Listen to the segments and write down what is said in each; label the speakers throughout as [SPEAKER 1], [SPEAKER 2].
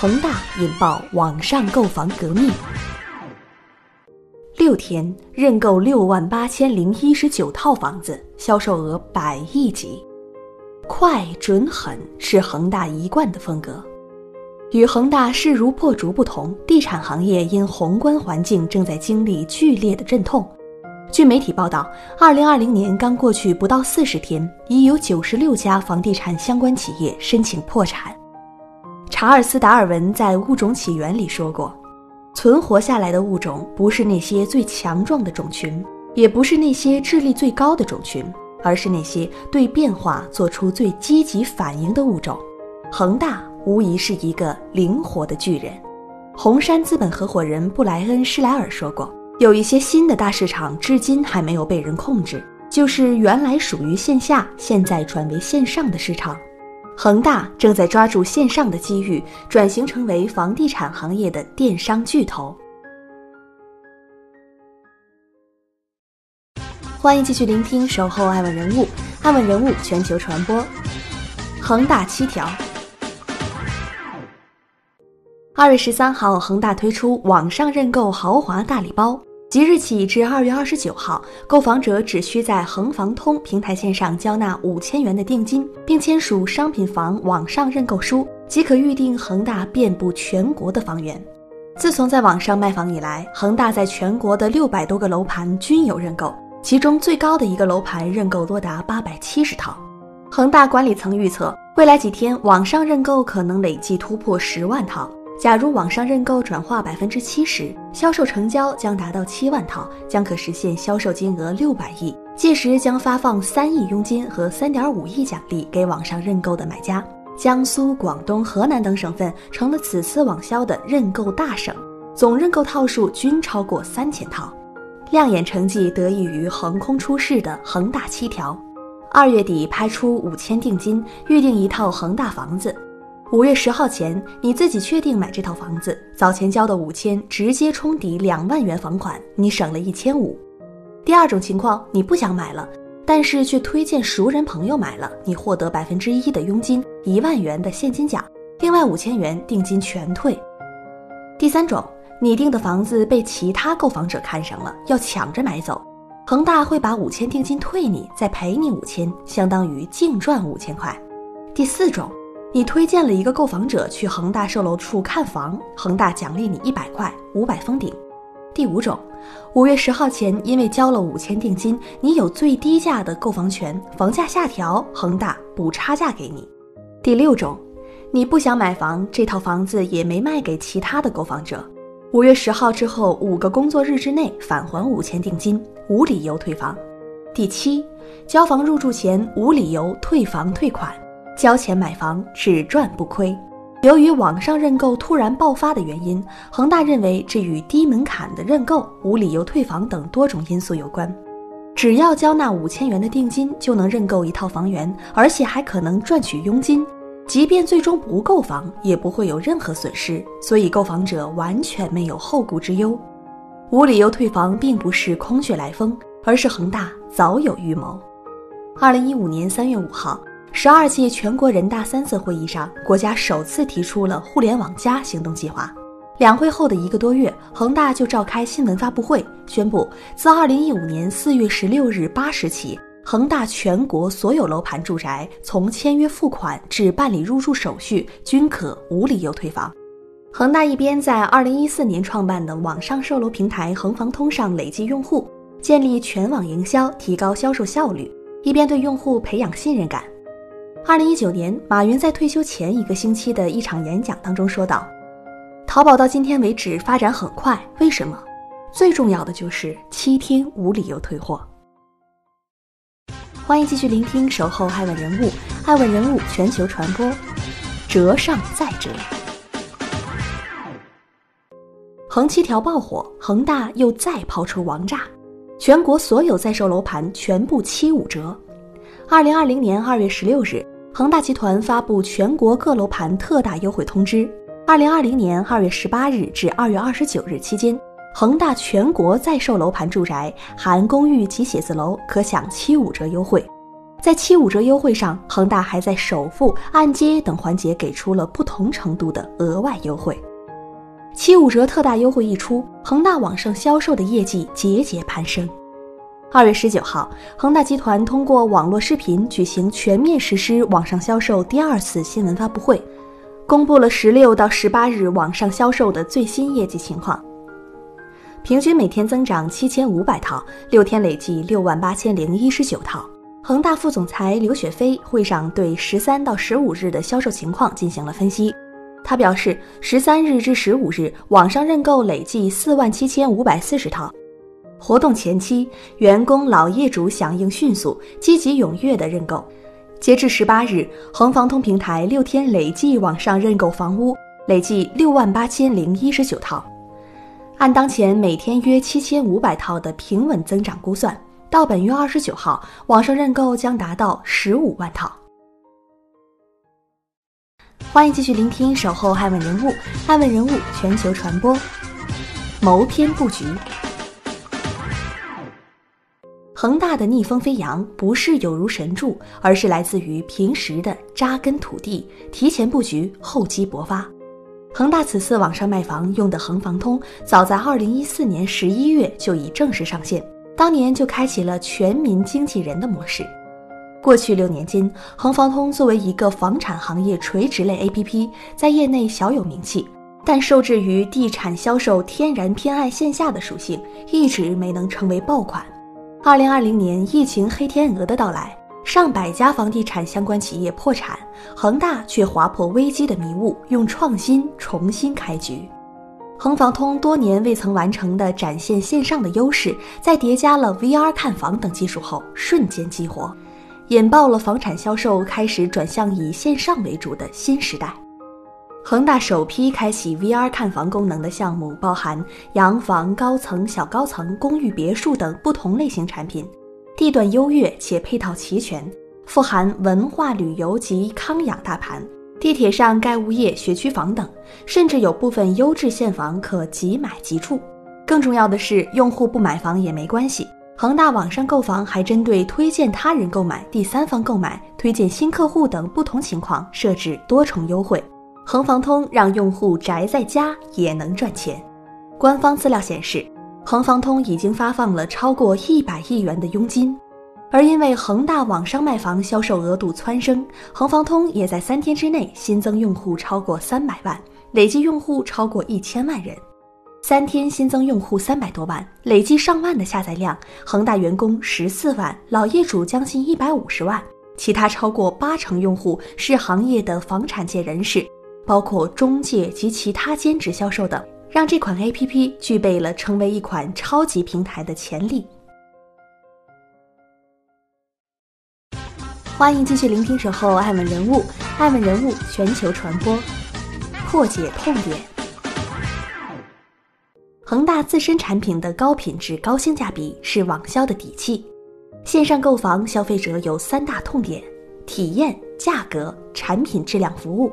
[SPEAKER 1] 恒大引爆网上购房革命，六天认购六万八千零一十九套房子，销售额百亿级，快、准、狠是恒大一贯的风格。与恒大势如破竹不同，地产行业因宏观环境正在经历剧烈的阵痛。据媒体报道，二零二零年刚过去不到四十天，已有九十六家房地产相关企业申请破产。查尔斯·达尔文在《物种起源》里说过：“存活下来的物种不是那些最强壮的种群，也不是那些智力最高的种群，而是那些对变化做出最积极反应的物种。”恒大无疑是一个灵活的巨人。红杉资本合伙人布莱恩·施莱尔说过：“有一些新的大市场至今还没有被人控制，就是原来属于线下，现在转为线上的市场。”恒大正在抓住线上的机遇，转型成为房地产行业的电商巨头。欢迎继续聆听《守候爱问人物》，爱问人物全球传播。恒大七条。二月十三号，恒大推出网上认购豪华大礼包。即日起至二月二十九号，购房者只需在恒房通平台线上交纳五千元的定金，并签署商品房网上认购书，即可预定恒大遍布全国的房源。自从在网上卖房以来，恒大在全国的六百多个楼盘均有认购，其中最高的一个楼盘认购多达八百七十套。恒大管理层预测，未来几天网上认购可能累计突破十万套。假如网上认购转化百分之七十，销售成交将达到七万套，将可实现销售金额六百亿。届时将发放三亿佣金和三点五亿奖励给网上认购的买家。江苏、广东、河南等省份成了此次网销的认购大省，总认购套数均超过三千套。亮眼成绩得益于横空出世的恒大七条。二月底拍出五千定金预定一套恒大房子。五月十号前，你自己确定买这套房子，早前交的五千直接冲抵两万元房款，你省了一千五。第二种情况，你不想买了，但是却推荐熟人朋友买了，你获得百分之一的佣金，一万元的现金奖，另外五千元定金全退。第三种，你订的房子被其他购房者看上了，要抢着买走，恒大会把五千定金退你，再赔你五千，相当于净赚五千块。第四种。你推荐了一个购房者去恒大售楼处看房，恒大奖励你一百块，五百封顶。第五种，五月十号前因为交了五千定金，你有最低价的购房权，房价下调，恒大补差价给你。第六种，你不想买房，这套房子也没卖给其他的购房者，五月十号之后五个工作日之内返还五千定金，无理由退房。第七，交房入住前无理由退房退款。交钱买房只赚不亏。由于网上认购突然爆发的原因，恒大认为这与低门槛的认购、无理由退房等多种因素有关。只要交纳五千元的定金，就能认购一套房源，而且还可能赚取佣金。即便最终不购房，也不会有任何损失，所以购房者完全没有后顾之忧。无理由退房并不是空穴来风，而是恒大早有预谋。二零一五年三月五号。十二届全国人大三次会议上，国家首次提出了“互联网加”行动计划。两会后的一个多月，恒大就召开新闻发布会，宣布自二零一五年四月十六日八时起，恒大全国所有楼盘住宅从签约付款至办理入住手续均可无理由退房。恒大一边在二零一四年创办的网上售楼平台恒房通上累计用户，建立全网营销，提高销售效率，一边对用户培养信任感。二零一九年，马云在退休前一个星期的一场演讲当中说道：“淘宝到今天为止发展很快，为什么？最重要的就是七天无理由退货。”欢迎继续聆听《守候爱问人物》，爱问人物全球传播，折上再折。恒七条爆火，恒大又再抛出王炸，全国所有在售楼盘全部七五折。二零二零年二月十六日，恒大集团发布全国各楼盘特大优惠通知。二零二零年二月十八日至二月二十九日期间，恒大全国在售楼盘住宅含公寓及写字楼可享七五折优惠。在七五折优惠上，恒大还在首付、按揭等环节给出了不同程度的额外优惠。七五折特大优惠一出，恒大网上销售的业绩节节攀升。二月十九号，恒大集团通过网络视频举行全面实施网上销售第二次新闻发布会，公布了十六到十八日网上销售的最新业绩情况。平均每天增长七千五百套，六天累计六万八千零一十九套。恒大副总裁刘雪飞会上对十三到十五日的销售情况进行了分析。他表示，十三日至十五日网上认购累计四万七千五百四十套。活动前期，员工老业主响应迅速，积极踊跃的认购。截至十八日，恒房通平台六天累计网上认购房屋累计六万八千零一十九套。按当前每天约七千五百套的平稳增长估算。到本月二十九号，网上认购将达到十五万套。欢迎继续聆听《守候爱问人物》，爱问人物全球传播。谋篇布局，恒大的逆风飞扬不是有如神助，而是来自于平时的扎根土地、提前布局、厚积薄发。恒大此次网上卖房用的恒房通，早在二零一四年十一月就已正式上线。当年就开启了全民经纪人的模式。过去六年间，恒房通作为一个房产行业垂直类 APP，在业内小有名气，但受制于地产销售天然偏爱线下的属性，一直没能成为爆款。二零二零年疫情黑天鹅的到来，上百家房地产相关企业破产，恒大却划破危机的迷雾，用创新重新开局。恒房通多年未曾完成的展现线上的优势，在叠加了 VR 看房等技术后，瞬间激活，引爆了房产销售开始转向以线上为主的新时代。恒大首批开启 VR 看房功能的项目，包含洋房、高层、小高层、公寓、别墅等不同类型产品，地段优越且配套齐全，富含文化旅游及康养大盘。地铁上盖物业、学区房等，甚至有部分优质现房可即买即住。更重要的是，用户不买房也没关系。恒大网上购房还针对推荐他人购买、第三方购买、推荐新客户等不同情况设置多重优惠。恒房通让用户宅在家也能赚钱。官方资料显示，恒房通已经发放了超过一百亿元的佣金。而因为恒大网上卖房销售额度蹿升，恒房通也在三天之内新增用户超过三百万，累计用户超过一千万人。三天新增用户三百多万，累计上万的下载量。恒大员工十四万，老业主将近一百五十万，其他超过八成用户是行业的房产界人士，包括中介及其他兼职销售等，让这款 APP 具备了成为一款超级平台的潜力。欢迎继续聆听《守候爱问人物》，爱问人物全球传播，破解痛点。恒大自身产品的高品质、高性价比是网销的底气。线上购房，消费者有三大痛点：体验、价格、产品质量、服务。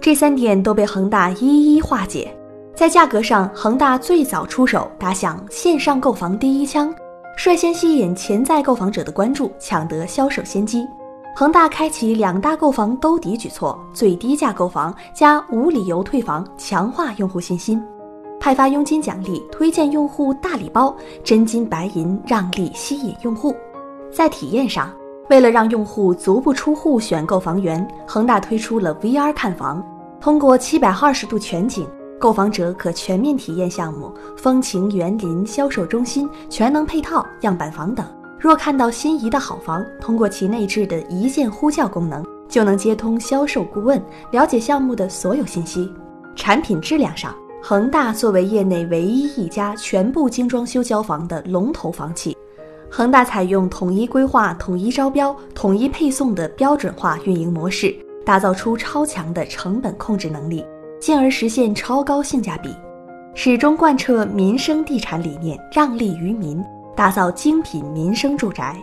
[SPEAKER 1] 这三点都被恒大一一化解。在价格上，恒大最早出手，打响线上购房第一枪，率先吸引潜在购房者的关注，抢得销售先机。恒大开启两大购房兜底举措：最低价购房加无理由退房，强化用户信心；派发佣金奖励，推荐用户大礼包，真金白银让利吸引用户。在体验上，为了让用户足不出户选购房源，恒大推出了 VR 看房，通过七百二十度全景，购房者可全面体验项目，风情园林、销售中心、全能配套、样板房等。若看到心仪的好房，通过其内置的一键呼叫功能，就能接通销售顾问，了解项目的所有信息。产品质量上，恒大作为业内唯一一家全部精装修交房的龙头房企，恒大采用统一规划、统一招标、统一配送的标准化运营模式，打造出超强的成本控制能力，进而实现超高性价比。始终贯彻民生地产理念，让利于民，打造精品民生住宅。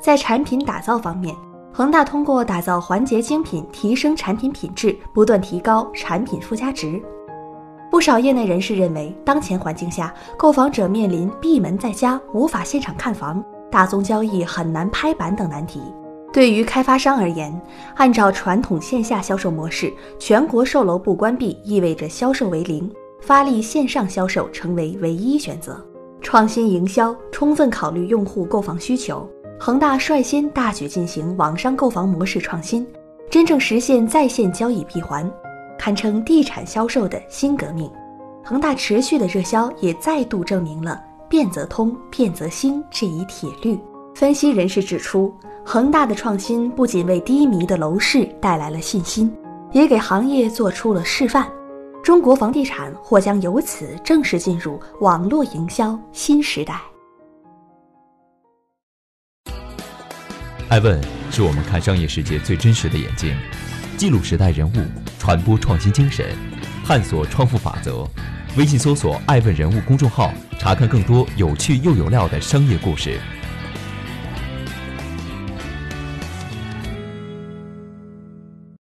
[SPEAKER 1] 在产品打造方面，恒大通过打造环节精品，提升产品品质，不断提高产品附加值。不少业内人士认为，当前环境下，购房者面临闭门在家、无法现场看房、大宗交易很难拍板等难题。对于开发商而言，按照传统线下销售模式，全国售楼部关闭意味着销售为零，发力线上销售成为唯一选择。创新营销，充分考虑用户购房需求。恒大率先大举进行网上购房模式创新，真正实现在线交易闭环，堪称地产销售的新革命。恒大持续的热销也再度证明了“变则通，变则兴”这一铁律。分析人士指出。恒大的创新不仅为低迷的楼市带来了信心，也给行业做出了示范。中国房地产或将由此正式进入网络营销新时代。
[SPEAKER 2] 爱问是我们看商业世界最真实的眼睛，记录时代人物，传播创新精神，探索创富法则。微信搜索“爱问人物”公众号，查看更多有趣又有料的商业故事。